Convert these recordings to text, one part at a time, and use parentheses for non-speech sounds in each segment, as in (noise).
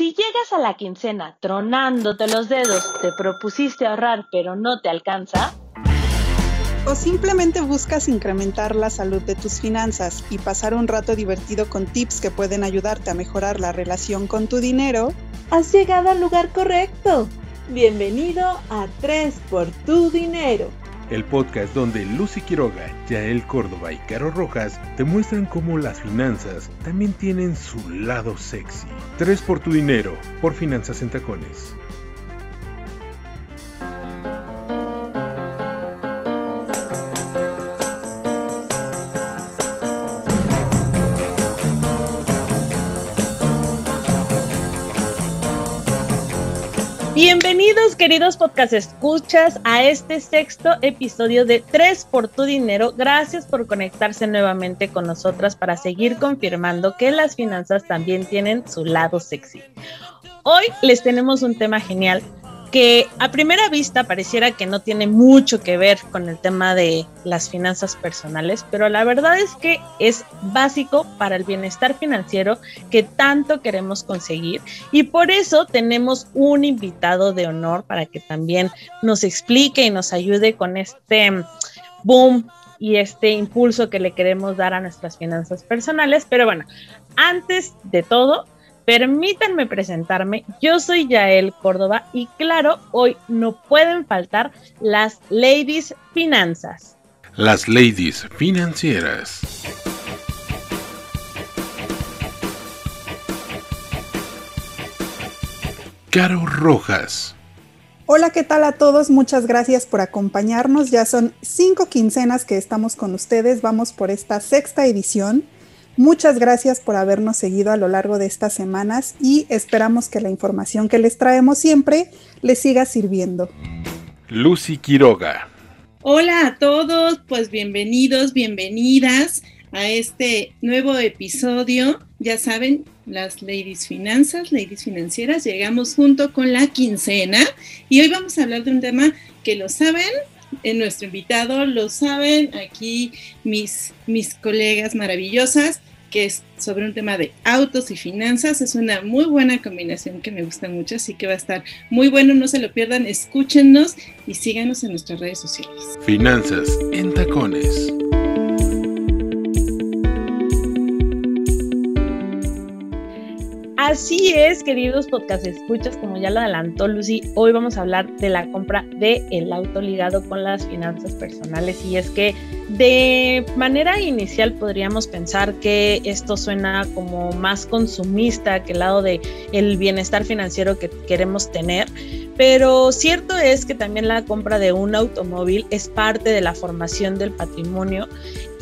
Si llegas a la quincena tronándote los dedos, te propusiste ahorrar pero no te alcanza, o simplemente buscas incrementar la salud de tus finanzas y pasar un rato divertido con tips que pueden ayudarte a mejorar la relación con tu dinero, has llegado al lugar correcto. Bienvenido a 3 por tu dinero el podcast donde Lucy Quiroga, Yael Córdoba y Caro Rojas te muestran cómo las finanzas también tienen su lado sexy. Tres por tu dinero, por Finanzas en Tacones. Bienvenidos queridos podcast escuchas a este sexto episodio de Tres por tu dinero. Gracias por conectarse nuevamente con nosotras para seguir confirmando que las finanzas también tienen su lado sexy. Hoy les tenemos un tema genial que a primera vista pareciera que no tiene mucho que ver con el tema de las finanzas personales, pero la verdad es que es básico para el bienestar financiero que tanto queremos conseguir y por eso tenemos un invitado de honor para que también nos explique y nos ayude con este boom y este impulso que le queremos dar a nuestras finanzas personales. Pero bueno, antes de todo, Permítanme presentarme, yo soy Yael Córdoba y claro, hoy no pueden faltar las ladies finanzas. Las ladies financieras. Caro Rojas. Hola, ¿qué tal a todos? Muchas gracias por acompañarnos. Ya son cinco quincenas que estamos con ustedes. Vamos por esta sexta edición. Muchas gracias por habernos seguido a lo largo de estas semanas y esperamos que la información que les traemos siempre les siga sirviendo. Lucy Quiroga. Hola a todos, pues bienvenidos, bienvenidas a este nuevo episodio. Ya saben, las Ladies Finanzas, Ladies Financieras, llegamos junto con la quincena y hoy vamos a hablar de un tema que lo saben, en nuestro invitado, lo saben aquí mis, mis colegas maravillosas, que es sobre un tema de autos y finanzas. Es una muy buena combinación que me gusta mucho, así que va a estar muy bueno, no se lo pierdan, escúchenos y síganos en nuestras redes sociales. Finanzas en tacones. Así es, queridos podcast escuchas, como ya lo adelantó Lucy, hoy vamos a hablar de la compra del el auto ligado con las finanzas personales. Y es que de manera inicial podríamos pensar que esto suena como más consumista que el lado de el bienestar financiero que queremos tener, pero cierto es que también la compra de un automóvil es parte de la formación del patrimonio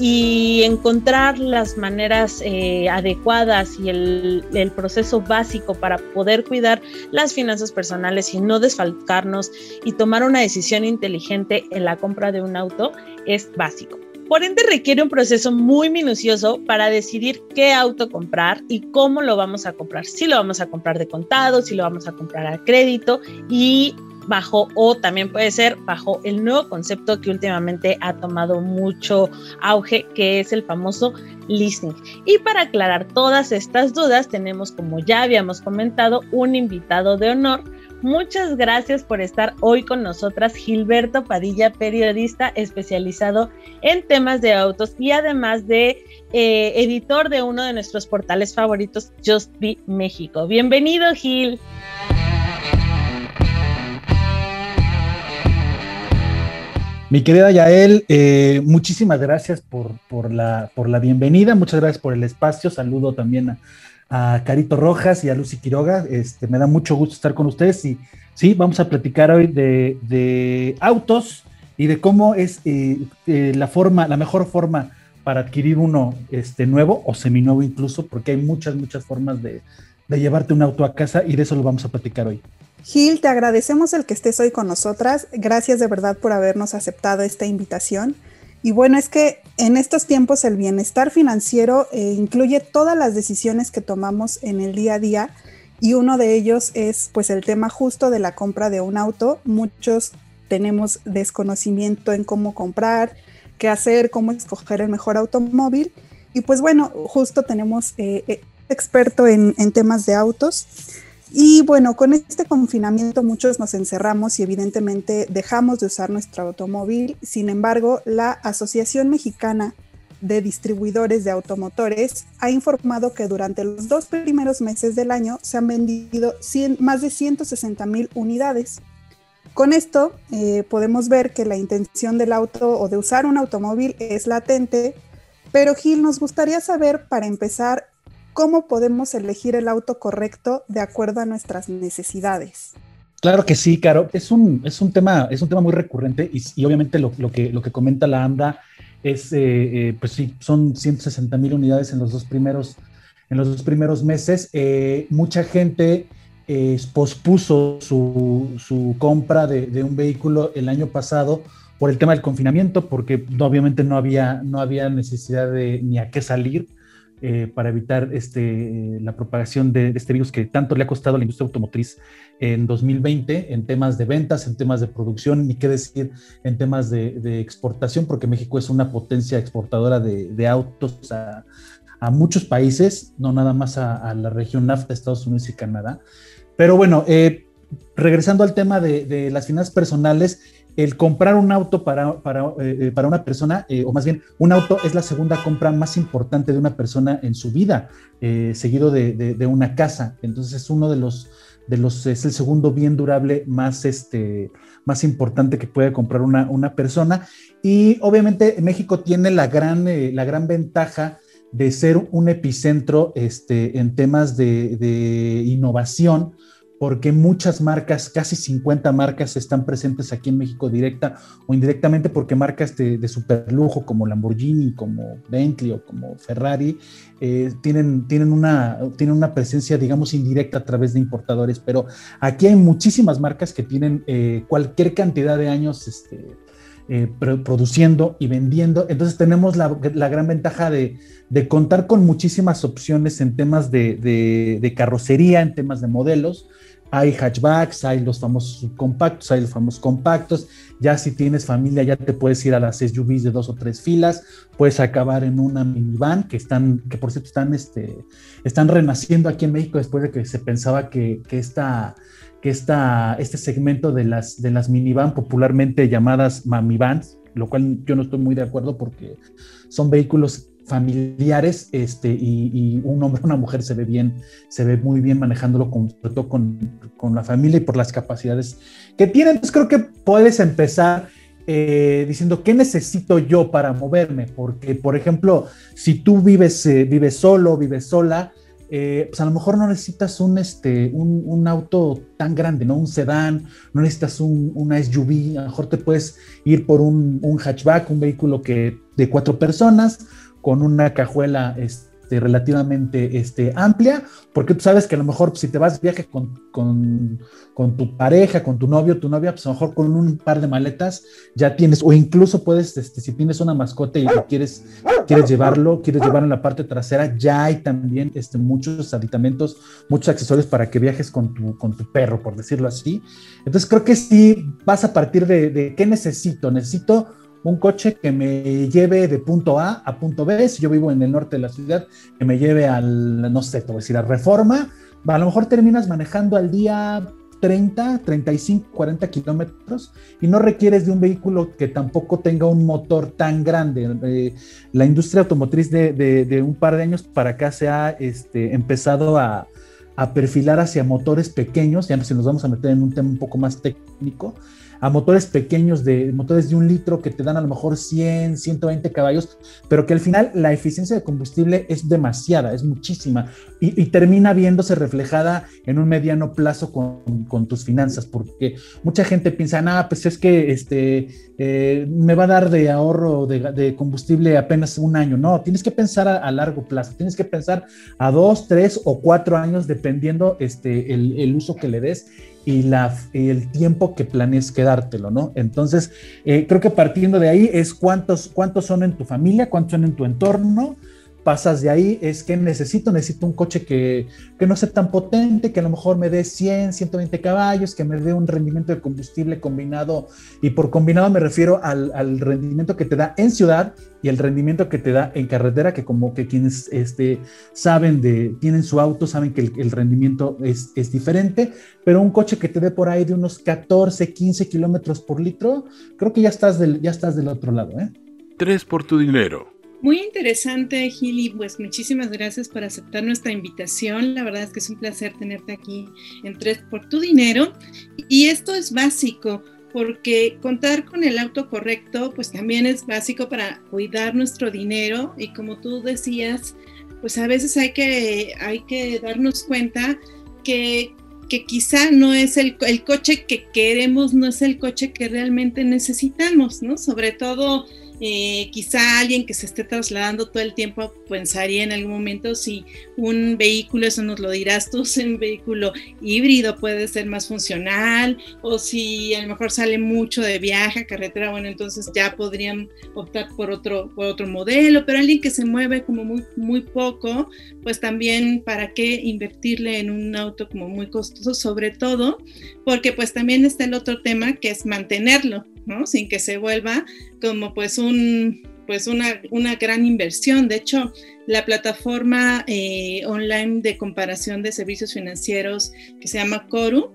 y encontrar las maneras eh, adecuadas y el, el, proceso básico para poder cuidar las finanzas personales y no desfalcarnos y tomar una decisión inteligente en la compra de un auto es básico. Por ende, requiere un proceso muy minucioso para decidir qué auto comprar y cómo lo vamos a comprar. Si lo vamos a comprar de contado, si lo vamos a comprar a crédito y bajo o también puede ser bajo el nuevo concepto que últimamente ha tomado mucho auge, que es el famoso leasing. Y para aclarar todas estas dudas, tenemos, como ya habíamos comentado, un invitado de honor Muchas gracias por estar hoy con nosotras, Gilberto Padilla, periodista especializado en temas de autos y además de eh, editor de uno de nuestros portales favoritos, Just Be México. Bienvenido, Gil. Mi querida Yael, eh, muchísimas gracias por, por, la, por la bienvenida, muchas gracias por el espacio, saludo también a, a Carito Rojas y a Lucy Quiroga. Este, me da mucho gusto estar con ustedes y sí, vamos a platicar hoy de, autos y de cómo es eh, eh, la forma, la mejor forma para adquirir uno este, nuevo o seminuevo incluso, porque hay muchas, muchas formas de, de llevarte un auto a casa y de eso lo vamos a platicar hoy. Gil, te agradecemos el que estés hoy con nosotras. Gracias de verdad por habernos aceptado esta invitación. Y bueno, es que en estos tiempos el bienestar financiero eh, incluye todas las decisiones que tomamos en el día a día y uno de ellos es pues el tema justo de la compra de un auto. Muchos tenemos desconocimiento en cómo comprar, qué hacer, cómo escoger el mejor automóvil. Y pues bueno, justo tenemos eh, eh, experto en, en, temas de autos. Y bueno, con este confinamiento muchos nos encerramos y evidentemente dejamos de usar nuestro automóvil. Sin embargo, la Asociación Mexicana de Distribuidores de Automotores ha informado que durante los dos primeros meses del año se han vendido más de 160 mil unidades. Con esto eh, podemos ver que la intención del auto o de usar un automóvil es latente, pero Gil, nos gustaría saber para empezar cómo podemos elegir el auto correcto de acuerdo a nuestras necesidades. Claro que sí, Caro. Es un, es un, tema, es un tema muy recurrente y, obviamente lo, que, lo que comenta la AMDA es, eh, eh, pues sí, son 160 mil unidades en los dos primeros, en los dos primeros meses. Eh, mucha gente pospuso su, su compra de, de, un vehículo el año pasado por el tema del confinamiento, porque obviamente no había, no había necesidad de ni a qué salir. Eh, para evitar este, la propagación de, este virus que tanto le ha costado a la industria automotriz en 2020 en temas de ventas, en temas de producción, ni qué decir en temas de, exportación, porque México es una potencia exportadora de, autos a, muchos países, no nada más a, la región NAFTA, Estados Unidos y Canadá. Pero bueno, eh, regresando al tema de, las finanzas personales, el comprar un auto para, para, eh, eh, para una persona, eh, o más bien, un auto es la segunda compra más importante de una persona en su vida, seguido de, de, una casa. Entonces es uno de los, de los, es el segundo bien durable más, este, más importante que puede comprar una, una persona. Y obviamente México tiene la gran, la gran ventaja de ser un epicentro este, en temas de, de innovación porque muchas marcas, casi 50 marcas están presentes aquí en México directa o indirectamente, porque marcas de, de super lujo como Lamborghini, como Bentley o como Ferrari, eh, tienen, tienen, una, tienen una presencia, digamos, indirecta a través de importadores, pero aquí hay muchísimas marcas que tienen eh, cualquier cantidad de años este, eh, produciendo y vendiendo. Entonces tenemos la, gran ventaja de, contar con muchísimas opciones en temas de, carrocería, en temas de modelos, hay hatchbacks, hay los famosos compactos, hay los famosos compactos. Ya si tienes familia, ya te puedes ir a las SUVs de dos o tres filas, puedes acabar en una minivan que están, que por cierto están, este, están renaciendo aquí en México después de que se pensaba que, que esta, que esta, este segmento de las, de las minivan, popularmente llamadas mamivans, lo cual yo no estoy muy de acuerdo porque son vehículos familiares este, y, un hombre una mujer se ve bien, se ve muy bien manejándolo con, con, con la familia y por las capacidades que tiene. Entonces creo que puedes empezar eh, diciendo, ¿qué necesito yo para moverme? Porque, por ejemplo, si tú vives, eh, vives solo, vives sola, eh, pues a lo mejor no necesitas un, este, un, un, auto tan grande, ¿no? Un sedán, no necesitas un, una SUV, a lo mejor te puedes ir por un, un hatchback, un vehículo que, de cuatro personas, con una cajuela este, relativamente este, amplia, porque tú sabes que a lo mejor si te vas de viaje con, con, con, tu pareja, con tu novio, tu novia, pues a lo mejor con un par de maletas ya tienes, o incluso puedes, este, si tienes una mascota y quieres, quieres llevarlo, quieres llevarlo en la parte trasera, ya hay también este, muchos aditamentos, muchos accesorios para que viajes con tu, con tu perro, por decirlo así. Entonces creo que sí vas a partir de, de qué necesito. Necesito un coche que me lleve de punto A a punto B, si yo vivo en el norte de la ciudad, que me lleve al, no sé, te voy a decir, a Reforma, a lo mejor terminas manejando al día 30, 35, 40 kilómetros y no requieres de un vehículo que tampoco tenga un motor tan grande. Eh, la industria automotriz de, un par de años para acá se ha este, empezado a, a perfilar hacia motores pequeños, ya si nos vamos a meter en un tema un poco más técnico, a motores pequeños, de motores de un litro que te dan a lo mejor 100, 120 caballos, pero que al final la eficiencia de combustible es demasiada, es muchísima y, termina viéndose reflejada en un mediano plazo con, con tus finanzas, porque mucha gente piensa, nada, pues es que este, eh, me va a dar de ahorro de, combustible apenas un año. No, tienes que pensar a, largo plazo, tienes que pensar a dos, tres o cuatro años, dependiendo este, el uso que le des y la, el tiempo que planees quedártelo, ¿no? Entonces, eh, creo que partiendo de ahí es cuántos, cuántos son en tu familia, cuántos son en tu entorno, pasas de ahí es que necesito, necesito un coche que, que, no sea tan potente, que a lo mejor me dé 100, 120 caballos, que me dé un rendimiento de combustible combinado. Y por combinado me refiero al, al, rendimiento que te da en ciudad y el rendimiento que te da en carretera, que como que quienes este, saben de, tienen su auto, saben que el, rendimiento es, es, diferente, pero un coche que te dé por ahí de unos 14, 15 kilómetros por litro, creo que ya estás del, ya estás del otro lado. ¿eh? Tres por tu dinero. Muy interesante, Gili. Pues muchísimas gracias por aceptar nuestra invitación. La verdad es que es un placer tenerte aquí en Tres por tu dinero. Y esto es básico porque contar con el auto correcto, pues también es básico para cuidar nuestro dinero. Y como tú decías, pues a veces hay que, hay que darnos cuenta que, que quizá no es el, el coche que queremos, no es el coche que realmente necesitamos, ¿no? Sobre todo eh, quizá alguien que se esté trasladando todo el tiempo pensaría en algún momento si un vehículo, eso nos lo dirás tú, (laughs) si un vehículo híbrido puede ser más funcional o si a lo mejor sale mucho de viaje a carretera, bueno, entonces ya podrían optar por otro, por otro modelo, pero alguien que se mueve como muy, muy poco, pues también para qué invertirle en un auto como muy costoso, sobre todo porque pues también está el otro tema que es mantenerlo, ¿no? Sin que se vuelva como pues un pues una, una gran inversión. De hecho, la plataforma eh, online de comparación de servicios financieros que se llama Coru,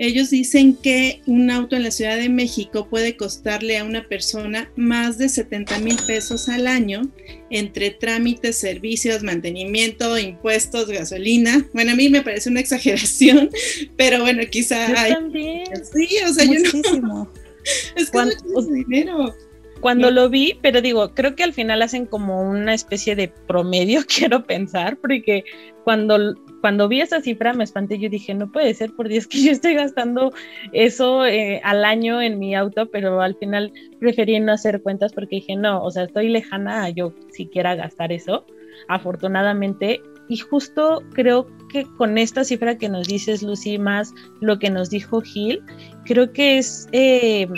ellos dicen que un auto en la Ciudad de México puede costarle a una persona más de 70 mil pesos al año entre trámites, servicios, mantenimiento, impuestos, gasolina. Bueno, a mí me parece una (laughs) exageración, pero bueno, quizá hay... También. Sí, o sea, Muchísimo. yo no... (laughs) (laughs) es que es mucho dinero cuando lo vi, pero digo, creo que al final hacen como una especie de promedio, (laughs) quiero pensar, porque cuando, cuando vi esa cifra me espanté, yo dije, no puede ser, por Dios, (laughs) que yo estoy gastando eso eh, al año en mi auto, pero al final preferí no hacer cuentas porque dije, no, o sea, estoy lejana a yo siquiera gastar eso, afortunadamente. Y justo creo que con esta cifra que nos dices, Lucy, más lo que nos dijo Gil, creo que es... Eh,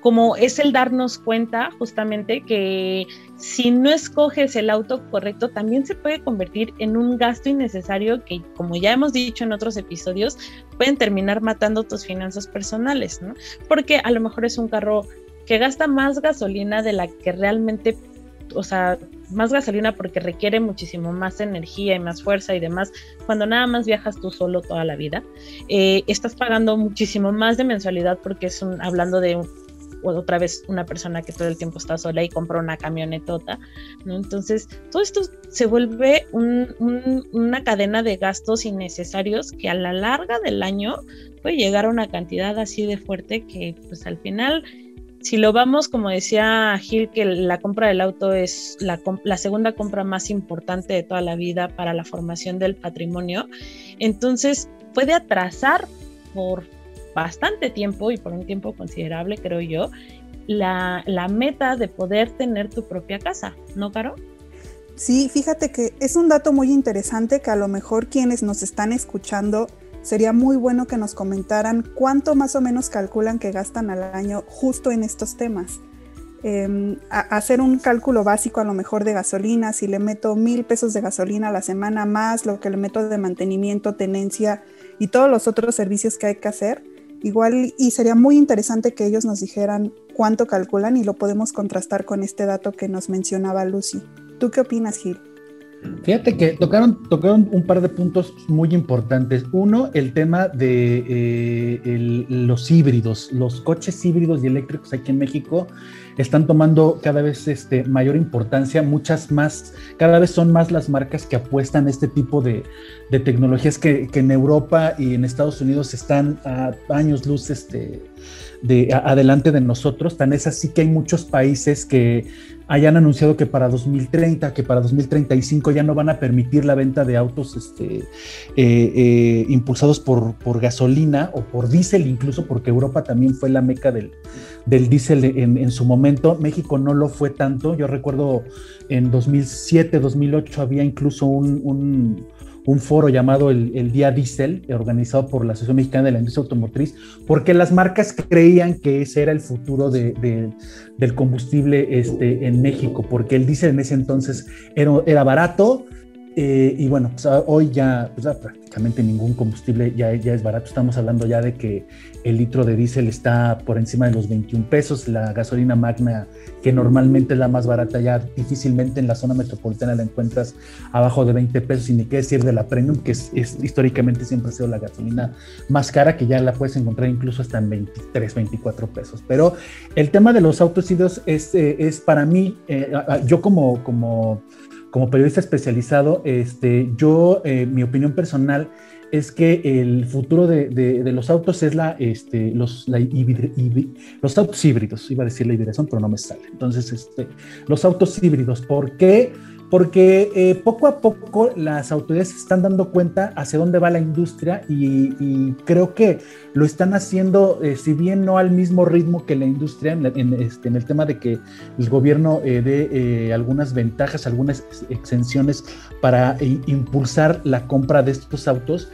como es el darnos cuenta justamente que si no escoges el auto correcto, también se puede convertir en un gasto innecesario que, como ya hemos dicho en otros episodios, pueden terminar matando tus finanzas personales, ¿no? Porque a lo mejor es un carro que gasta más gasolina de la que realmente, o sea, más gasolina porque requiere muchísimo más energía y más fuerza y demás, cuando nada más viajas tú solo toda la vida, eh, estás pagando muchísimo más de mensualidad porque es un, hablando de un, otra vez una persona que todo el tiempo está sola y compra una camionetota. Entonces, todo esto se vuelve una cadena de gastos innecesarios que a la larga del año puede llegar a una cantidad así de fuerte que pues al final si lo vamos, como decía Gil, que la compra del auto es la, segunda compra más importante de toda la vida para la formación del patrimonio, entonces puede atrasar por bastante tiempo y por un tiempo considerable, creo yo, la, la meta de poder tener tu propia casa, ¿no, Caro? Sí, fíjate que es un dato muy interesante que a lo mejor quienes nos están escuchando sería muy bueno que nos comentaran cuánto más o menos calculan que gastan al año justo en estos temas. Eh, hacer un cálculo básico a lo mejor de gasolina, si le meto mil pesos de gasolina a la semana más lo que le meto de mantenimiento, tenencia y todos los otros servicios que hay que hacer, Igual y sería muy interesante que ellos nos dijeran cuánto calculan y lo podemos contrastar con este dato que nos mencionaba Lucy. ¿Tú qué opinas, Gil? Fíjate que tocaron, tocaron un par de puntos muy importantes. Uno, el tema de eh, los híbridos, los coches híbridos y eléctricos aquí en México están tomando cada vez este, mayor importancia, muchas más, cada vez son más las marcas que apuestan a este tipo de, de tecnologías que, que, en Europa y en Estados Unidos están a años luz este, de, adelante de nosotros. Tan es así que hay muchos países que hayan anunciado que para 2030, que para 2035 ya no van a permitir la venta de autos este, eh, eh, impulsados por, gasolina o por diésel, incluso porque Europa también fue la meca del, diésel en, su momento. México no lo fue tanto. Yo recuerdo en 2007, 2008 había incluso un un foro llamado el, Día Diesel, organizado por la Asociación Mexicana de la Industria Automotriz, porque las marcas creían que ese era el futuro de, del combustible este, en México, porque el diésel en ese entonces era barato, eh, y bueno, pues, ah, hoy ya, pues, prácticamente ningún combustible ya, es barato. Estamos hablando ya de que el litro de diésel está por encima de los 21 pesos. La gasolina magna, que normalmente es la más barata, ya difícilmente en la zona metropolitana la encuentras abajo de 20 pesos. Y ni qué decir de la premium, que es, históricamente siempre ha sido la gasolina más cara, que ya la puedes encontrar incluso hasta en 23, 24 pesos. Pero el tema de los autos híbridos es, eh, es para mí, eh, yo como, como como periodista especializado, este, yo, eh, mi opinión personal es que el futuro de, los autos es la, este, los, autos híbridos, iba a decir la hibridación, pero no me sale. Entonces, este, los autos híbridos, ¿por qué? Eh, poco a poco las autoridades se están dando cuenta hacia dónde va la industria y, creo que lo están haciendo, eh, si bien no al mismo ritmo que la industria, en, este, el tema de que el gobierno eh, dé algunas ventajas, algunas exenciones para impulsar la compra de estos autos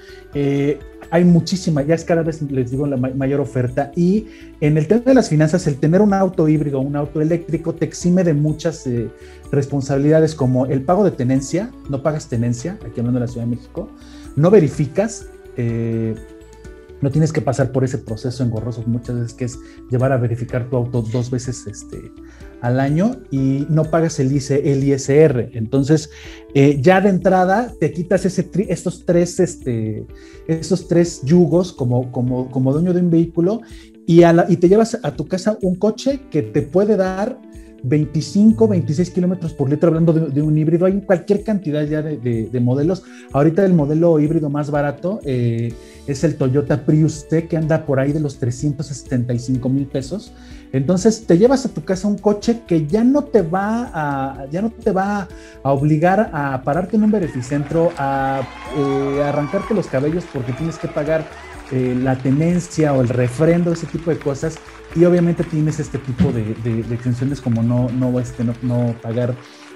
hay muchísima, ya es cada vez, les digo, la mayor oferta. Y en el tema de las finanzas, el tener un auto híbrido, un auto eléctrico, te exime de muchas eh, responsabilidades como el pago de tenencia, no pagas tenencia, aquí hablando de la Ciudad de México, no verificas, eh, no tienes que pasar por ese proceso engorroso muchas veces que es llevar a verificar tu auto dos veces este, al año y no pagas el, el ISR. Entonces, eh, ya de entrada te quitas ese estos, tres, este, tres yugos como, como, como dueño de un vehículo y, y te llevas a tu casa un coche que te puede dar 25, 26 kilómetros por litro, hablando de, un híbrido, hay cualquier cantidad ya de, modelos. Ahorita el modelo híbrido más barato eh, es el Toyota Prius T, que anda por ahí de los 375 mil pesos. Entonces te llevas a tu casa un coche que ya no te va a, ya no te va a obligar a pararte en un beneficentro, a eh, arrancarte los cabellos porque tienes que pagar eh, la tenencia o el refrendo, ese tipo de cosas. Y obviamente tienes este tipo de, de, exenciones como no, no, este, no pagar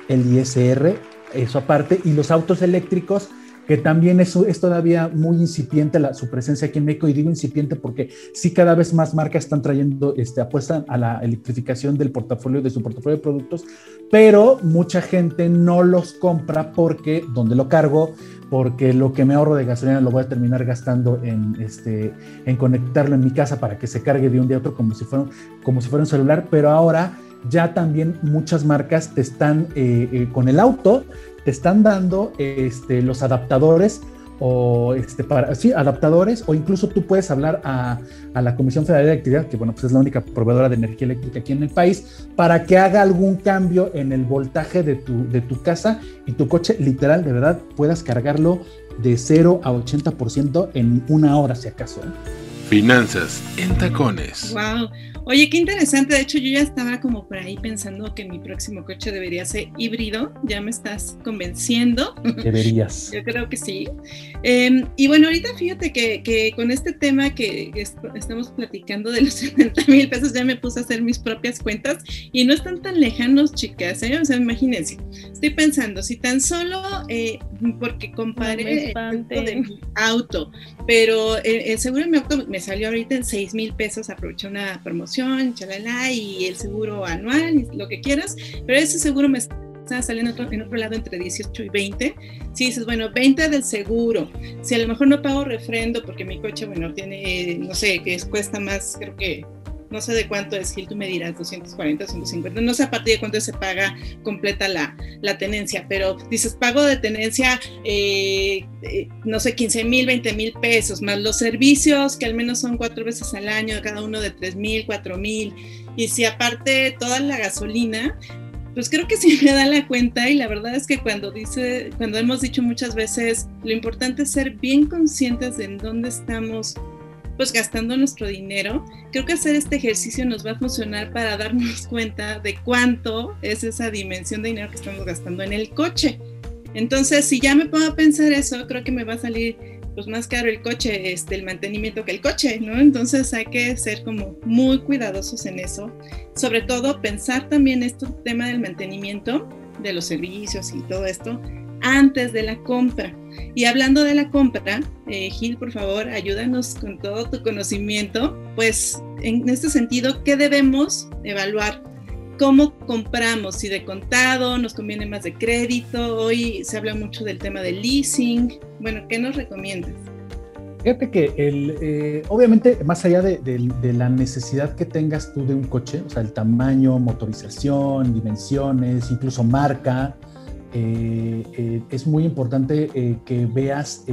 el ISR, eso aparte. Y los autos eléctricos, que también es, es todavía muy incipiente la, su presencia aquí en México, y digo incipiente porque sí cada vez más marcas están trayendo, este, apuestan a la electrificación del portafolio, de su portafolio de productos, pero mucha gente no los compra porque, ¿dónde lo cargo? porque lo que me ahorro de gasolina lo voy a terminar gastando en, este, en conectarlo en mi casa para que se cargue de un día a otro como si fuera, como si fuera un celular, pero ahora ya también muchas marcas te están, eh, eh, con el auto, te están dando este, los adaptadores o este, para, adaptadores, o incluso tú puedes hablar a, a, la Comisión Federal de Electricidad, que bueno, pues es la única proveedora de energía eléctrica aquí en el país, para que haga algún cambio en el voltaje de tu, de tu casa y tu coche, literal, de verdad, puedas cargarlo de 0 a 80% en una hora, si acaso. ¿eh? Finanzas en tacones. Wow. Oye, qué interesante. De hecho, yo ya estaba como por ahí pensando que mi próximo coche debería ser híbrido. Ya me estás convenciendo. (laughs) Deberías. yo creo que sí. Em, y bueno, ahorita fíjate que, con este tema que estamos platicando de los (laughs) 70 mil pesos, ya me puse a hacer mis propias cuentas y no están tan lejanos, chicas. ¿eh? O sea, imagínense. Estoy pensando, si tan solo eh, porque comparé el de mi auto, pero el, seguro de mi auto me salió ahorita en 6 mil pesos, aproveché una promoción, chalala, y el seguro anual, lo que quieras, pero ese seguro me está saliendo en otro lado entre 18 y 20. Si dices, bueno, 20 del seguro, si a lo mejor no pago refrendo porque mi coche, bueno, tiene, no sé, que cuesta más, creo que no sé de cuánto es, Gil, tú me dirás, 240, 150, no sé a partir de cuánto se paga completa la, la tenencia, pero dices, pago de tenencia, eh, eh, no sé, 15 mil, 20 mil pesos, más los servicios, que al menos son cuatro veces al año, cada uno de 3 mil, 4 mil, y si aparte toda la gasolina, pues creo que (laughs) sí me da la cuenta y la verdad es que cuando dice, cuando hemos dicho muchas veces, lo importante es ser bien conscientes de en dónde estamos pues gastando nuestro dinero, creo que hacer este ejercicio nos va a funcionar para darnos (laughs) cuenta de cuánto es esa dimensión de dinero que estamos gastando en el coche. Entonces, si ya me puedo pensar eso, creo que me va a salir pues más caro el coche, este, el mantenimiento que el coche, ¿no? Entonces hay que ser como muy cuidadosos en eso. Sobre todo pensar también este tema del mantenimiento, de los servicios y todo esto, antes de la compra Y hablando de la compra, eh, Gil, por favor, ayúdanos con todo tu conocimiento. Pues en este sentido, ¿qué debemos evaluar? ¿Cómo compramos? Si de contado, nos conviene más de crédito. Hoy se habla mucho del tema del leasing. Bueno, ¿qué nos recomiendas? Fíjate que el, eh, obviamente, más allá de, la necesidad que tengas tú de un coche, o sea, el tamaño, motorización, dimensiones, incluso marca, eh, eh, es muy importante que veas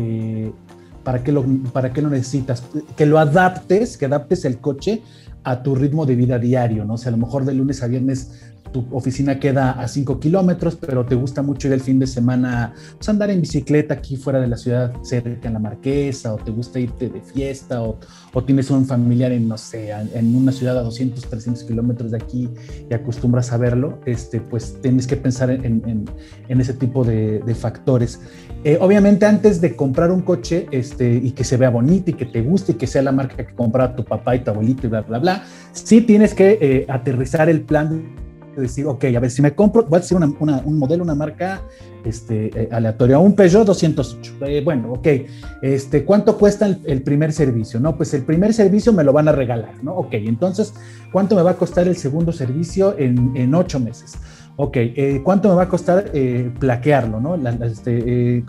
para, qué lo, para qué lo necesitas, que lo adaptes, que adaptes el coche a tu ritmo de vida diario, ¿no? O sea, a lo mejor de lunes a viernes tu oficina queda a 5 kilómetros, pero te gusta mucho ir el fin de semana, pues andar en bicicleta aquí fuera de la ciudad, cerca en la Marquesa, o te gusta irte de fiesta, o, o tienes un familiar en, no sé, en una ciudad a 200, 300 kilómetros de aquí y acostumbras a verlo, este, pues tienes que pensar en, en, ese tipo de, factores. Eh, obviamente antes de comprar un coche este, y que se vea bonito y que te guste y que sea la marca que compraba tu papá y tu abuelito y bla, bla, bla, sí tienes que eh, aterrizar el plan decir, ok, a ver, si me compro, voy a decir un modelo, una marca este, eh, aleatoria, un Peugeot 208. Eh, bueno, ok, este, ¿cuánto cuesta el, primer servicio? No, pues el primer servicio me lo van a regalar, ¿no? Ok, entonces, ¿cuánto me va a costar el segundo servicio en, ocho meses? Ok, eh, ¿cuánto me va a costar plaquearlo, ¿no? este,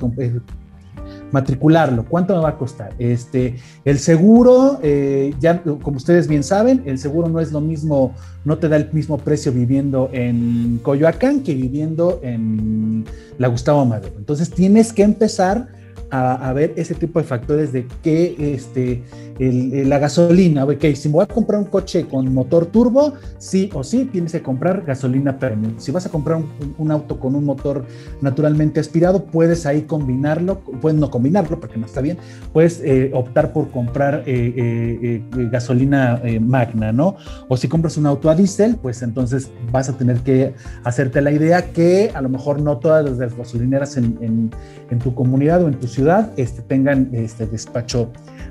matricularlo, ¿cuánto me va a costar? Este, el seguro, eh, ya como ustedes bien saben, el seguro no es lo mismo, no te da el mismo precio viviendo en Coyoacán que viviendo en la Gustavo Madero. Entonces tienes que empezar a, ver ese tipo de factores de que este, la gasolina, ok, si me voy a comprar un coche con motor turbo, sí o sí tienes que comprar gasolina premium. Si vas a comprar un, auto con un motor naturalmente aspirado, puedes ahí combinarlo, puedes no combinarlo porque no está bien, puedes eh, optar por comprar eh, eh, gasolina magna, ¿no? O si compras un auto a diésel, pues entonces vas a tener que hacerte la idea que a lo mejor no todas las gasolineras en, en tu comunidad o en tu ciudad este, tengan este despacho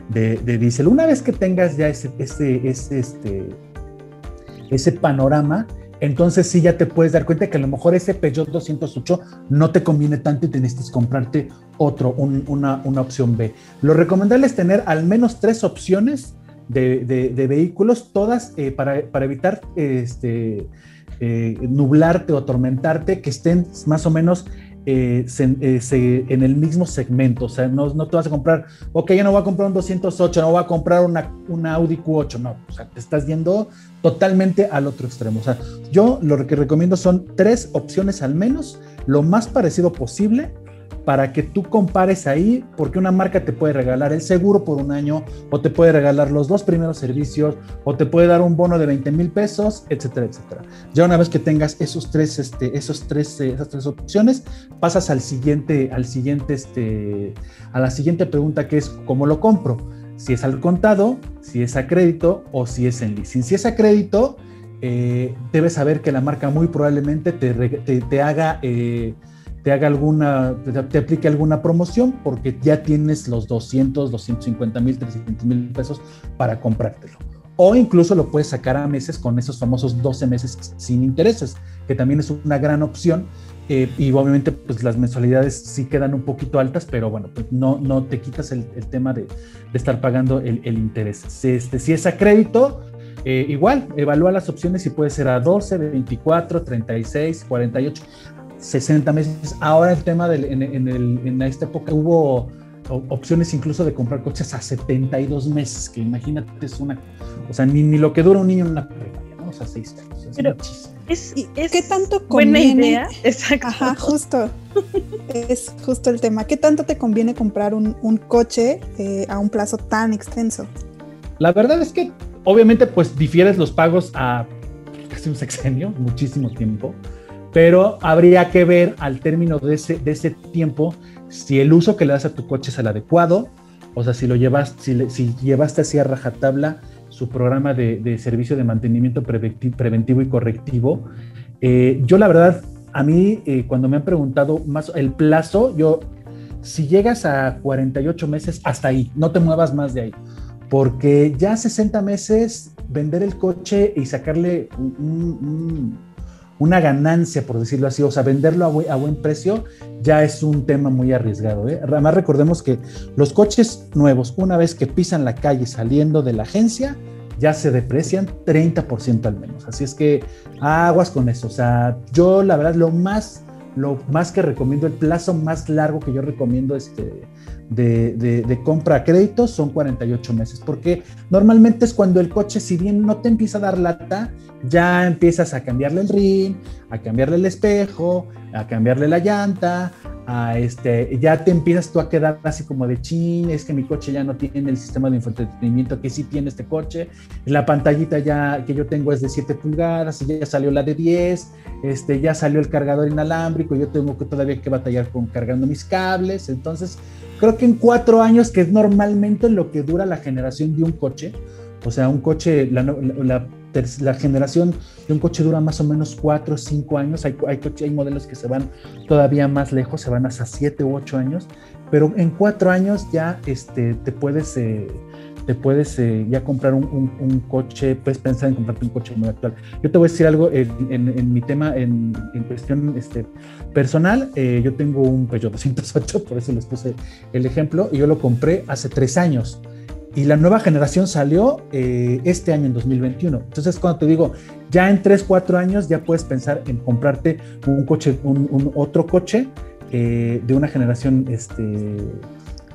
de, diésel. Una vez que tengas ya ese, ese, ese, este, ese panorama, entonces sí ya te puedes dar cuenta que a lo mejor ese Peugeot 208 no te conviene tanto y tienes que comprarte otro, una, una, opción B. Lo recomendable es tener al menos tres opciones de, de, vehículos, todas eh, para, para, evitar este, eh, nublarte o atormentarte, que estén más o menos eh, eh, en el mismo segmento. O sea, no, no, te vas a comprar, ok, yo no voy a comprar un 208, no voy a comprar una, una Audi Q8, no. O sea, te estás yendo totalmente al otro extremo. O sea, yo lo que recomiendo son tres opciones al menos, lo más parecido posible para que tú compares ahí, porque una marca te puede regalar el seguro por un año, o te puede regalar los dos primeros servicios, o te puede dar un bono de 20 mil pesos, etcétera, etcétera. Ya una vez que tengas esos tres, este, esos tres, eh, esas tres opciones, pasas al siguiente, al siguiente, este, a la siguiente pregunta que es ¿cómo lo compro? Si es al contado, si es a crédito o si es en leasing. Si es a crédito, eh, debes saber que la marca muy probablemente te, te, haga eh, te haga alguna, te, aplique alguna promoción porque ya tienes los 200, 250 mil, 300 mil pesos para comprártelo. O incluso lo puedes sacar a meses con esos famosos 12 meses sin intereses, que también es una gran opción. Eh, y obviamente pues las mensualidades sí quedan un poquito altas, pero bueno, pues no, no te quitas el, tema de, estar pagando el, interés. Si, este, si es a crédito, eh, igual, evalúa las opciones y puede ser a 12, 24, 36, 48. 60 meses. Ahora el tema del, en, en, el, en esta época hubo opciones incluso de comprar coches a 72 meses, que imagínate es una, o sea, ni, ni lo que dura un niño en una primaria, ¿no? O sea, seis años. Es Pero es, es, ¿Qué tanto conviene? Buena idea. Exacto. Ajá, justo. es justo el tema. ¿Qué tanto te conviene comprar un, un coche eh, a un plazo tan extenso? La verdad es que obviamente pues difieres los pagos a casi un sexenio, muchísimo tiempo pero habría que ver al término de ese, de ese tiempo si el uso que le das a tu coche es el adecuado, o sea, si lo llevas, si, si llevaste así a rajatabla su programa de, de servicio de mantenimiento preventivo y correctivo. Eh, yo la verdad, a mí eh, cuando me han preguntado más el plazo, yo, si llegas a 48 meses, hasta ahí, no te muevas más de ahí, porque ya 60 meses vender el coche y sacarle un una ganancia, por decirlo así, o sea, venderlo a, buen, precio ya es un tema muy arriesgado. ¿eh? Además, recordemos que los coches nuevos, una vez que pisan la calle saliendo de la agencia, ya se deprecian 30% al menos. Así es que aguas con eso. O sea, yo la verdad lo más, lo más que recomiendo, el plazo más largo que yo recomiendo este, de, de, compra a crédito son 48 meses, porque normalmente es cuando el coche, si bien no te empieza a dar lata, ya empiezas a cambiarle el ring, a cambiarle el espejo, a cambiarle la llanta, a este, ya te empiezas tú a quedar así como de chin, es que mi coche ya no tiene el sistema de entretenimiento que sí tiene este coche, la pantallita ya que yo tengo es de 7 pulgadas, y ya salió la de 10, este, ya salió el cargador inalámbrico, yo tengo que todavía que batallar con cargando mis cables, entonces creo que en cuatro años, que es normalmente lo que dura la generación de un coche, o sea, un coche, la, la, generación de un coche dura más o menos cuatro o cinco años. Hay, hay, hay modelos que se van todavía más lejos, se van hasta siete u ocho años, pero en cuatro años ya este, te puedes, eh, te puedes eh, ya comprar un, un, coche, puedes pensar en comprarte un coche muy actual. Yo te voy a decir algo en, en, mi tema, en, en, cuestión este, personal. Eh, yo tengo un Peugeot 208, por eso les puse el ejemplo, y yo lo compré hace tres años. Y la nueva generación salió eh, este año, en 2021. Entonces, cuando te digo, ya en 3, 4 años ya puedes pensar en comprarte un coche, un, otro coche eh, de una generación, este,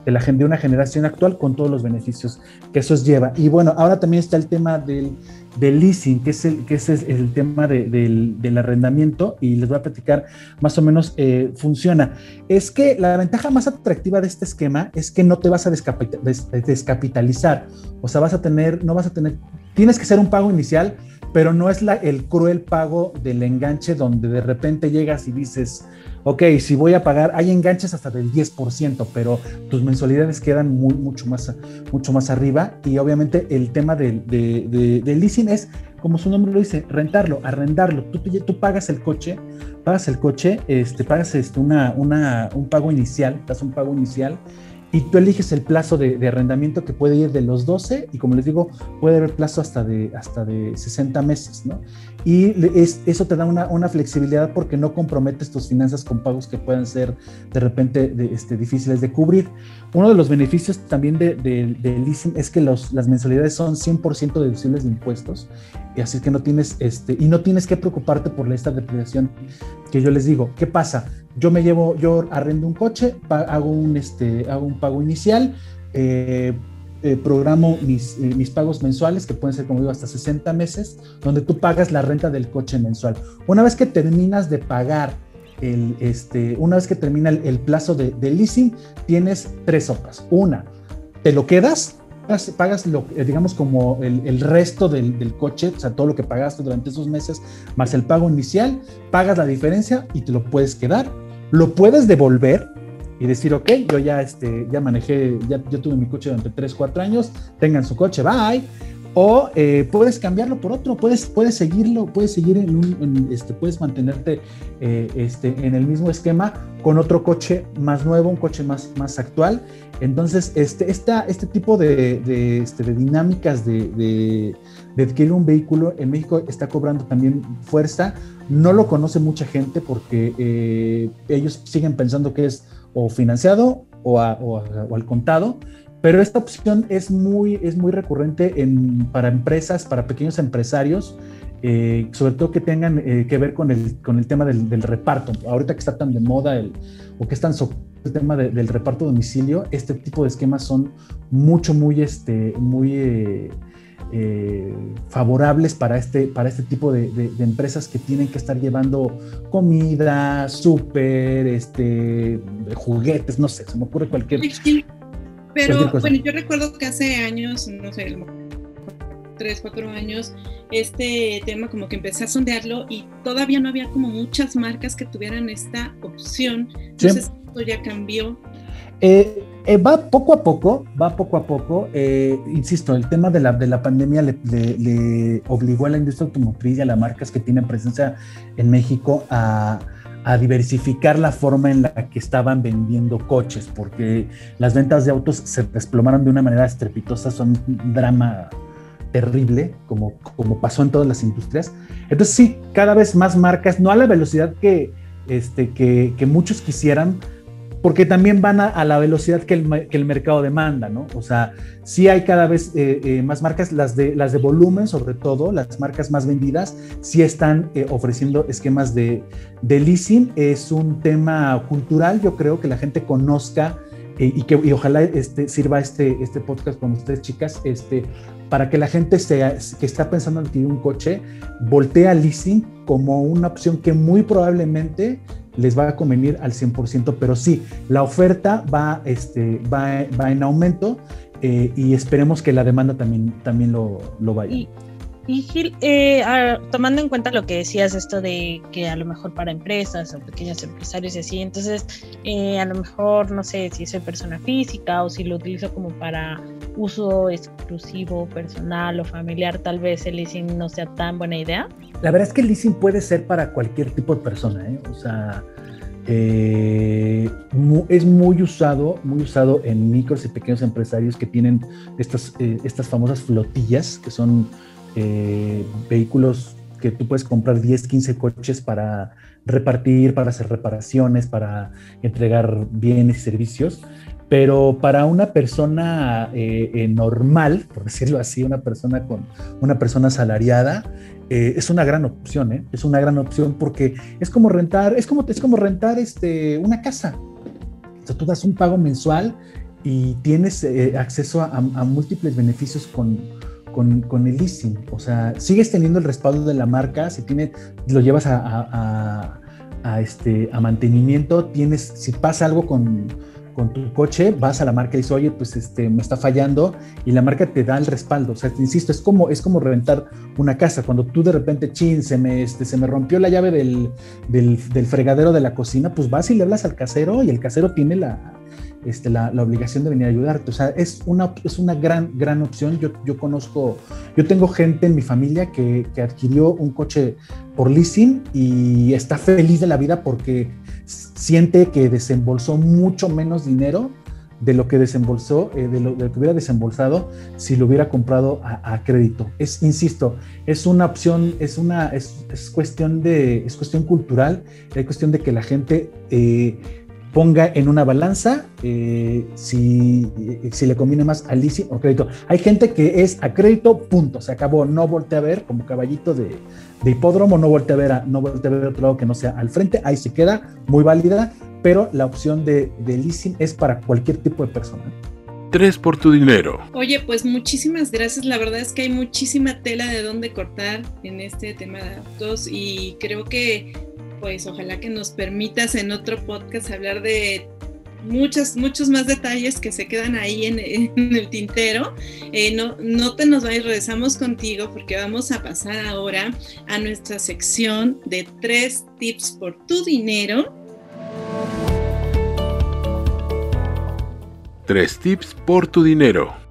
de, la, de una generación actual con todos los beneficios que eso lleva. Y bueno, ahora también está el tema del leasing, que es el, que es el tema del, arrendamiento, y les voy a platicar más o menos eh, funciona. Es que la ventaja más atractiva de este esquema es que no te vas a descapitalizar, o sea, vas a tener, no vas a tener, tienes que hacer un pago inicial, pero no es el cruel pago del enganche donde de repente llegas y dices, ok, si voy a pagar, hay enganches hasta del 10%, pero tus mensualidades quedan muy, mucho, más, mucho más arriba y obviamente el tema del, leasing es, como su nombre lo dice, rentarlo, arrendarlo. Tú, tú pagas el coche, pagas el coche, este, pagas este, una, una, un pago inicial, das un pago inicial y tú eliges el plazo de, arrendamiento que puede ir de los 12 y como les digo, puede haber plazo hasta de, hasta de 60 meses, ¿no? Y eso te da una, flexibilidad porque no comprometes tus finanzas con pagos que puedan ser de repente este, difíciles de cubrir. Uno de los beneficios también de, leasing es que los, las mensualidades son 100% deducibles de impuestos y así es que no tienes, este, y no tienes que preocuparte por esta depreciación que yo les digo. ¿Qué pasa? Yo me llevo, yo arrendo un coche, hago un, este, hago un pago inicial, eh, eh, programo mis, eh, mis, pagos mensuales, que pueden ser, como digo, hasta 60 meses, donde tú pagas la renta del coche mensual. Una vez que terminas de pagar el, este, una vez que termina el, plazo de, leasing, tienes tres sopas. Una, te lo quedas, pagas, lo, digamos, como el, el resto del, del, coche, o sea, todo lo que pagaste durante esos meses, más el pago inicial, pagas la diferencia y te lo puedes quedar lo puedes devolver y decir, ok, yo ya, este, ya manejé, ya, yo tuve mi coche durante 3, 4 años, tengan su coche, bye. O eh, puedes cambiarlo por otro, puedes, puedes seguirlo, puedes seguir en un, este, puedes mantenerte eh, este, en el mismo esquema con otro coche más nuevo, un coche más, más actual. Entonces, este, esta, este tipo de, de, este, dinámicas de, adquirir un vehículo en México está cobrando también fuerza. No lo conoce mucha gente porque eh, ellos siguen pensando que es o financiado o, al contado, pero esta opción es muy, es muy recurrente en, para empresas, para pequeños empresarios, eh, sobre todo que tengan eh, que ver con el, con el tema del, reparto. Ahorita que está tan de moda el, o que están el tema del reparto domicilio, este tipo de esquemas son mucho, muy, este, muy eh, favorables para este, para este tipo de, empresas que tienen que estar llevando comida, súper, este, juguetes, no sé, se me ocurre cualquier. Pero bueno, yo recuerdo que hace años, no sé, tres, cuatro años, este tema como que empecé a sondearlo y todavía no había como muchas marcas que tuvieran esta opción. Entonces, esto ya cambió. Eh, eh, va poco a poco, va poco a poco. Eh, insisto, el tema de la, de la pandemia le, obligó a la industria automotriz y a las marcas que tienen presencia en México a, diversificar la forma en la que estaban vendiendo coches, porque las ventas de autos se desplomaron de una manera estrepitosa, son un drama terrible, como, como pasó en todas las industrias. Entonces sí, cada vez más marcas, no a la velocidad que, este, que, que muchos quisieran, porque también van a, la velocidad que el, mercado demanda, ¿no? O sea, sí hay cada vez eh, eh, más marcas, las de, volumen sobre todo, las marcas más vendidas, sí están eh, ofreciendo esquemas de, leasing. Es un tema cultural, yo creo que la gente conozca y que y ojalá este, sirva este, este podcast con ustedes, chicas, este, para que la gente que está pensando en adquirir un coche, voltee al leasing como una opción que muy probablemente les va a convenir al 100%, pero sí, la oferta va, este, va, va en aumento eh, y esperemos que la demanda también, también lo, lo vaya. Y Gil, eh, tomando en cuenta lo que decías, esto de que a lo mejor para empresas o pequeños empresarios y así, entonces eh, a lo mejor no sé si soy persona física o si lo utilizo como para uso exclusivo, personal o familiar, tal vez el leasing no sea tan buena idea. La verdad es que el leasing puede ser para cualquier tipo de persona, ¿eh? o sea, eh, es muy usado, muy usado en micros y pequeños empresarios que tienen estas, estas famosas flotillas que son eh, vehículos que tú puedes comprar 10, 15 coches para repartir, para hacer reparaciones, para entregar bienes y servicios. Pero para una persona eh, eh, normal, por (laughs) decirlo así, una persona con una persona asalariada, es una gran opción, es una gran opción porque es como rentar, es como, es como rentar este, una casa. O sea, tú das un pago mensual y tienes acceso a, múltiples beneficios con, con, el leasing. O sea, sigues teniendo el respaldo de la marca, si tiene, lo llevas a, este, a mantenimiento, tienes, si pasa algo con, con, tu coche, vas a la marca y dices, oye, pues este, me está fallando, y la marca te da el respaldo. O sea, te insisto, es como, es como reventar una casa. Cuando tú de repente, chin, se me, este, se me rompió la llave del, del, del fregadero de la cocina, pues vas y le hablas al casero y el casero tiene la, este, la, obligación de venir a ayudarte. O sea, es una, es una gran, gran opción. Yo, yo conozco, yo tengo gente en mi familia que, que adquirió un coche por leasing y está feliz de la vida porque siente que desembolsó mucho menos dinero de lo que desembolsó, eh, de, lo, que hubiera desembolsado si lo hubiera comprado a, crédito. Es, insisto, es una opción, es una, es, es, cuestión de, es cuestión cultural, es cuestión de que la gente eh, ponga en una balanza eh, si, si, le conviene más al leasing o crédito. Hay gente que es a crédito, punto, se acabó, no voltea a ver como caballito de, de hipódromo, no voltea a ver, a, no voltea a ver otro lado que no sea al frente, ahí se queda, muy válida, pero la opción de, de leasing es para cualquier tipo de persona. Tres por tu dinero. Oye, pues muchísimas gracias. La verdad es que hay muchísima tela de dónde cortar en este tema de autos y creo que pues ojalá que nos permitas en otro podcast hablar de muchos, muchos más detalles que se quedan ahí (laughs) en, el tintero. Eh, no, no te nos vayas, regresamos contigo porque vamos a pasar ahora a nuestra sección de tres tips por tu dinero. Tres tips por tu dinero.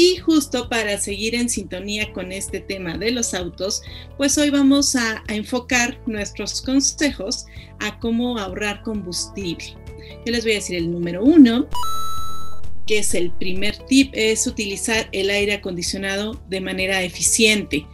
Y justo para seguir en sintonía con este tema de los autos, pues hoy vamos a, enfocar nuestros consejos a cómo ahorrar combustible. Yo les voy a decir el número uno, que es el primer tip, es utilizar el aire acondicionado de manera eficiente.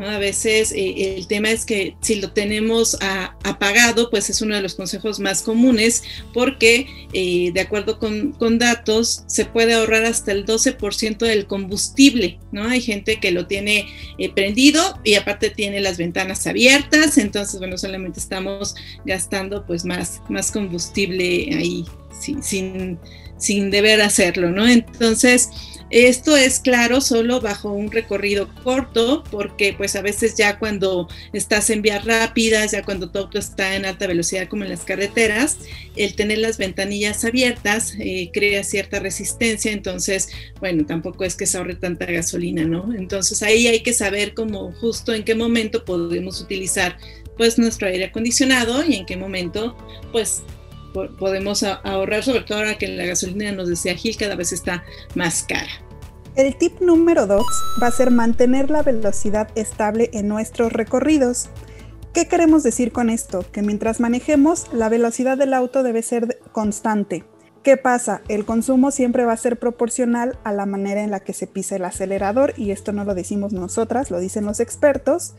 A veces eh, el tema es que si lo tenemos apagado, pues es uno de los consejos más comunes porque eh, de acuerdo con, datos se puede ahorrar hasta el 12% del combustible, ¿no? Hay gente que lo tiene eh, prendido y aparte tiene las ventanas abiertas, entonces, bueno, solamente estamos gastando pues más, más combustible ahí sin, sin deber hacerlo, ¿no? Entonces, esto es claro solo bajo un recorrido corto, porque pues a veces ya cuando estás en vías rápidas, ya cuando auto está en alta velocidad como en las carreteras, el tener las ventanillas abiertas eh, crea cierta resistencia, entonces, bueno, tampoco es que se ahorre tanta gasolina, ¿no? Entonces ahí hay que saber como justo en qué momento podemos utilizar pues nuestro aire acondicionado y en qué momento pues podemos ahorrar, sobre todo ahora que la gasolina, nos decía Gil, cada vez está más cara. El tip número 2 va a ser mantener la velocidad estable en nuestros recorridos. ¿Qué queremos decir con esto? Que mientras manejemos, la velocidad del auto debe ser constante. ¿Qué pasa? El consumo siempre va a ser proporcional a la manera en la que se pisa el acelerador y esto no lo decimos nosotras, lo dicen los expertos,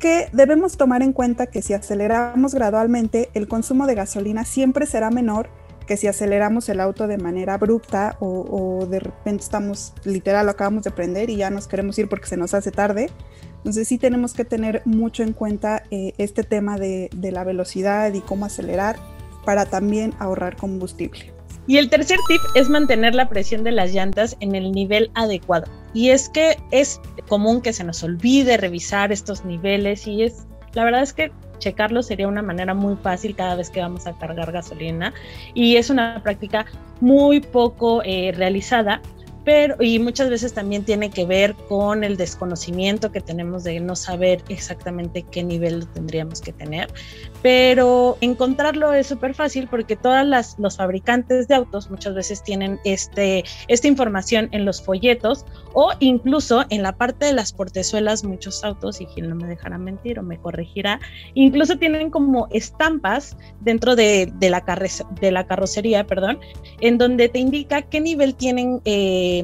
que debemos tomar en cuenta que si aceleramos gradualmente, el consumo de gasolina siempre será menor que si aceleramos el auto de manera abrupta o, de repente estamos literal, lo acabamos de prender y ya nos queremos ir porque se nos hace tarde. Entonces sí tenemos que tener mucho en cuenta eh, este tema de la velocidad y cómo acelerar para también ahorrar combustible. Y el tercer tip es mantener la presión de las llantas en el nivel adecuado. Y es que es común que se nos olvide revisar estos niveles y es, la verdad es que checarlo sería una manera muy fácil cada vez que vamos a cargar gasolina. Y es una práctica muy poco eh, realizada pero y muchas veces también tiene que ver con el desconocimiento que tenemos de no saber exactamente qué nivel tendríamos que tener, pero encontrarlo es súper fácil porque todas las los fabricantes de autos muchas veces tienen este esta información en los folletos o incluso en la parte de las portezuelas muchos autos y Gil no me dejará mentir o me corregirá, incluso tienen como estampas dentro de, de la, de la carrocería, perdón, en donde te indica qué nivel tienen eh,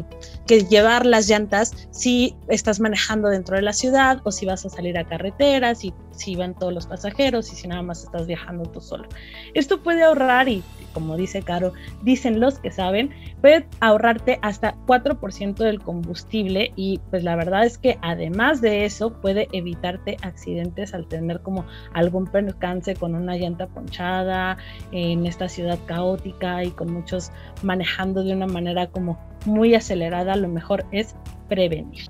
que, llevar las llantas si estás manejando dentro de la ciudad o si vas a salir a carretera, si, si van todos los pasajeros y si nada más estás viajando tú solo. Esto puede ahorrar y como dice Caro, dicen los que saben, puede ahorrarte hasta 4% del combustible y pues la verdad es que además de eso puede evitarte accidentes al tener como algún percance con una llanta ponchada en esta ciudad caótica y con muchos manejando de una manera como muy acelerada, lo mejor es prevenir.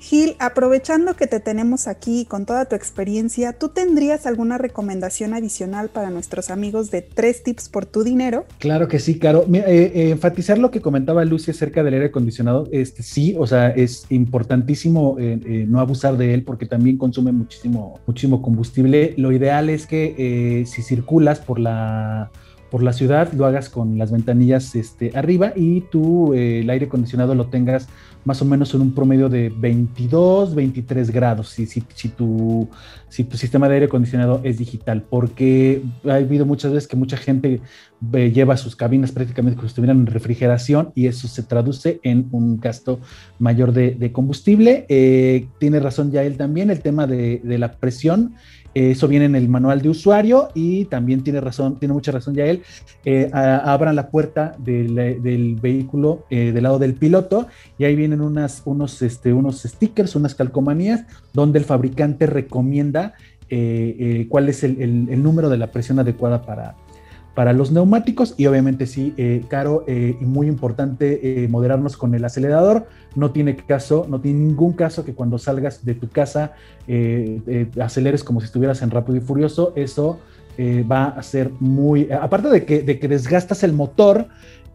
Gil, aprovechando que te tenemos aquí con toda tu experiencia, ¿tú tendrías alguna recomendación adicional para nuestros amigos de tres tips por tu dinero? Claro que sí, Caro. Eh, eh, enfatizar lo que comentaba Lucy acerca del aire acondicionado, este, sí, o sea, es importantísimo eh, no abusar de él porque también consume muchísimo, muchísimo combustible. Lo ideal es que si circulas por la por la ciudad, lo hagas con las ventanillas este, arriba y tú el aire acondicionado lo tengas más o menos en un promedio de 22, 23 grados, si, si, si, tu, si tu sistema de aire acondicionado es digital, porque ha habido muchas veces que mucha gente eh, lleva sus cabinas prácticamente como si estuvieran en refrigeración y eso se traduce en un gasto mayor de, combustible. Eh, tiene razón ya él también, el tema de la presión eso viene en el manual de usuario y también tiene razón, tiene mucha razón ya él. Eh, abran la puerta del, vehículo eh, del lado del piloto y ahí vienen unas, unos, este, unos stickers, unas calcomanías donde el fabricante recomienda eh, cuál es el, número de la presión adecuada para, para los neumáticos y obviamente sí, eh, caro eh, y muy importante eh, moderarnos con el acelerador. No tiene caso, no tiene ningún caso que cuando salgas de tu casa aceleres como si estuvieras en rápido y furioso. Eso va a ser muy, aparte de que, de que desgastas el motor,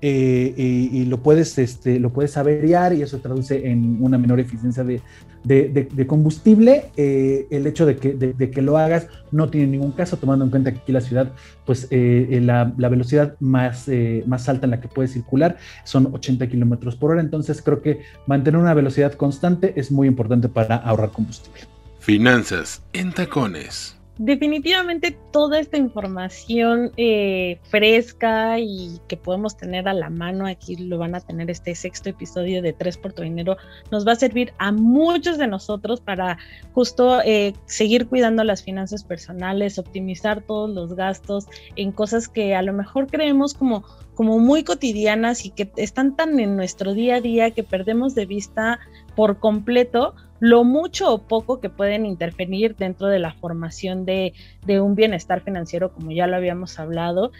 eh, y, lo, puedes, este, lo puedes averiar y eso traduce en una menor eficiencia de, de, combustible. Eh, el hecho de que, de, que lo hagas no tiene ningún caso, tomando en cuenta que aquí la ciudad, pues eh, la, la, velocidad más, más alta en la que puedes circular son 80 kilómetros por hora. Entonces creo que mantener una velocidad constante es muy importante para ahorrar combustible. Finanzas en tacones definitivamente toda esta información eh, fresca y que podemos tener a la mano, aquí lo van a tener este sexto episodio de Tres por tu dinero, nos va a servir a muchos de nosotros para justo eh, seguir cuidando las finanzas personales, optimizar todos los gastos en cosas que a lo mejor creemos como, como muy cotidianas y que están tan en nuestro día a día que perdemos de vista por completo lo mucho o poco que pueden interferir dentro de la formación de, un bienestar financiero, como ya lo habíamos hablado,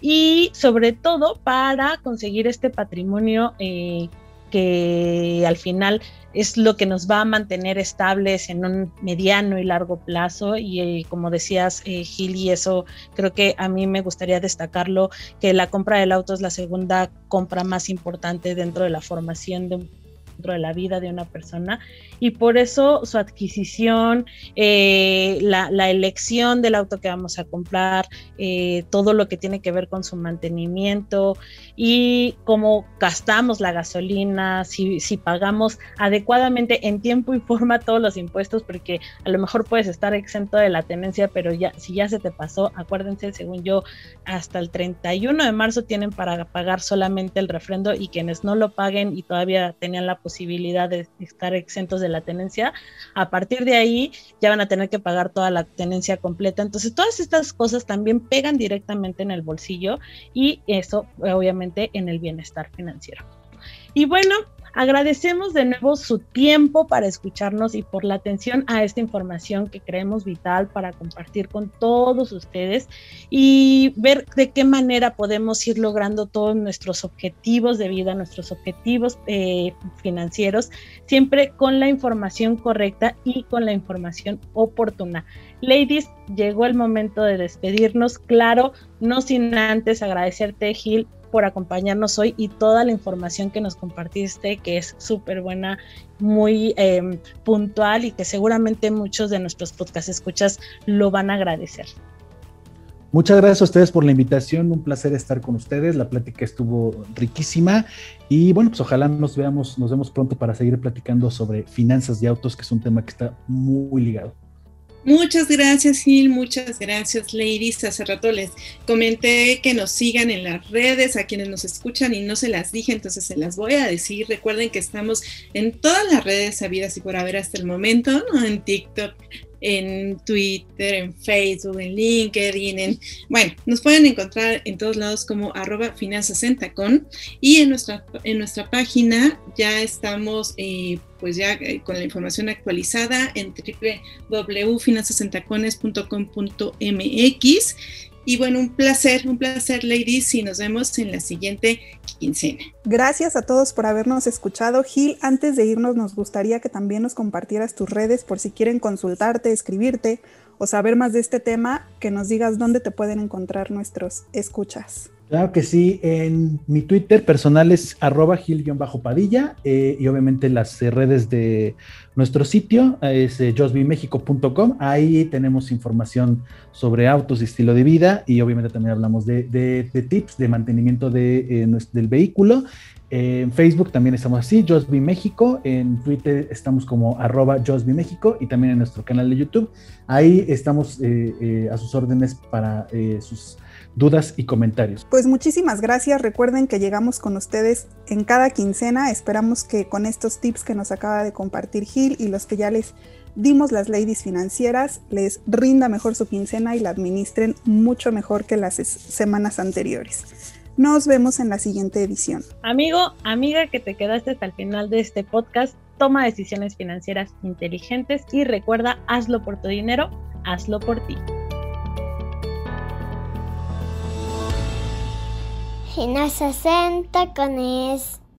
y sobre todo para conseguir este patrimonio eh, que al final es lo que nos va a mantener estables en un mediano y largo plazo. Y eh, como decías, eh, Gil, y eso creo que a mí me gustaría destacarlo, que la compra del auto es la segunda compra más importante dentro de la formación de un dentro de la vida de una persona y por eso su adquisición, eh, la, elección del auto que vamos a comprar, eh, todo lo que tiene que ver con su mantenimiento y cómo gastamos la gasolina, si, pagamos adecuadamente en tiempo y forma todos los impuestos, porque a lo mejor puedes estar exento de la tenencia, pero si ya se te pasó, acuérdense, según yo, hasta el 31 de marzo tienen para pagar solamente el refrendo y quienes no lo paguen y todavía tenían la posibilidad de estar exentos de la tenencia, a partir de ahí ya van a tener que pagar toda la tenencia completa. Entonces, todas estas cosas también pegan directamente en el bolsillo y eso obviamente en el bienestar financiero. Y bueno, Agradecemos de nuevo su tiempo para escucharnos y por la atención a esta información que creemos vital para compartir con todos ustedes y ver de qué manera podemos ir logrando todos nuestros objetivos de vida, nuestros objetivos eh, financieros, siempre con la información correcta y con la información oportuna. Ladies, llegó el momento de despedirnos, claro, no sin antes agradecerte, Gil, por acompañarnos hoy y toda la información que nos compartiste, que es súper buena, muy em, puntual y que seguramente muchos de nuestros podcast escuchas lo van a agradecer. Muchas gracias a ustedes por la invitación, un placer estar con ustedes, la plática estuvo riquísima y bueno, pues ojalá nos veamos, nos vemos pronto para seguir platicando sobre finanzas de autos, que es un tema que está muy ligado. Muchas gracias, Gil. Muchas gracias, ladies. Hace rato les comenté que nos sigan en las redes, a quienes nos escuchan y no se las dije, entonces se las voy a decir. Recuerden que estamos en todas las redes sabidas y por haber hasta el momento, ¿no? En TikTok, en Twitter, en Facebook, en LinkedIn, en, bueno, nos pueden encontrar en todos lados como arroba finanzasentacon y en nuestra, en nuestra página ya estamos eh, pues ya eh, con la información actualizada en www.finanzasentacones.com.mx y bueno, un placer, un placer, ladies, y nos vemos en la siguiente quincena. Gracias a todos por habernos escuchado. Gil, antes de irnos, nos gustaría que también nos compartieras tus redes por si quieren consultarte, escribirte o saber más de este tema, que nos digas dónde te pueden encontrar nuestros escuchas. Claro que sí, en mi Twitter personal es arroba gil-padilla eh, y obviamente las redes de nuestro sitio es eh, josbymexico.com, ahí tenemos información sobre autos y estilo de vida y obviamente también hablamos de, tips de mantenimiento de, eh, del vehículo. En Facebook también estamos así, Josby México. En Twitter estamos como arroba Josby México y también en nuestro canal de YouTube. Ahí estamos a sus órdenes para sus dudas y comentarios. Pues muchísimas gracias. Recuerden que llegamos con ustedes en cada quincena. Esperamos que con estos tips que nos acaba de compartir Gil y los que ya les dimos las ladies financieras, les rinda mejor su quincena y la administren mucho mejor que las semanas anteriores. Nos vemos en la siguiente edición. Amigo, amiga que te quedaste hasta el final de este podcast, toma decisiones financieras inteligentes y recuerda, hazlo por tu dinero, hazlo por ti. En 60 con es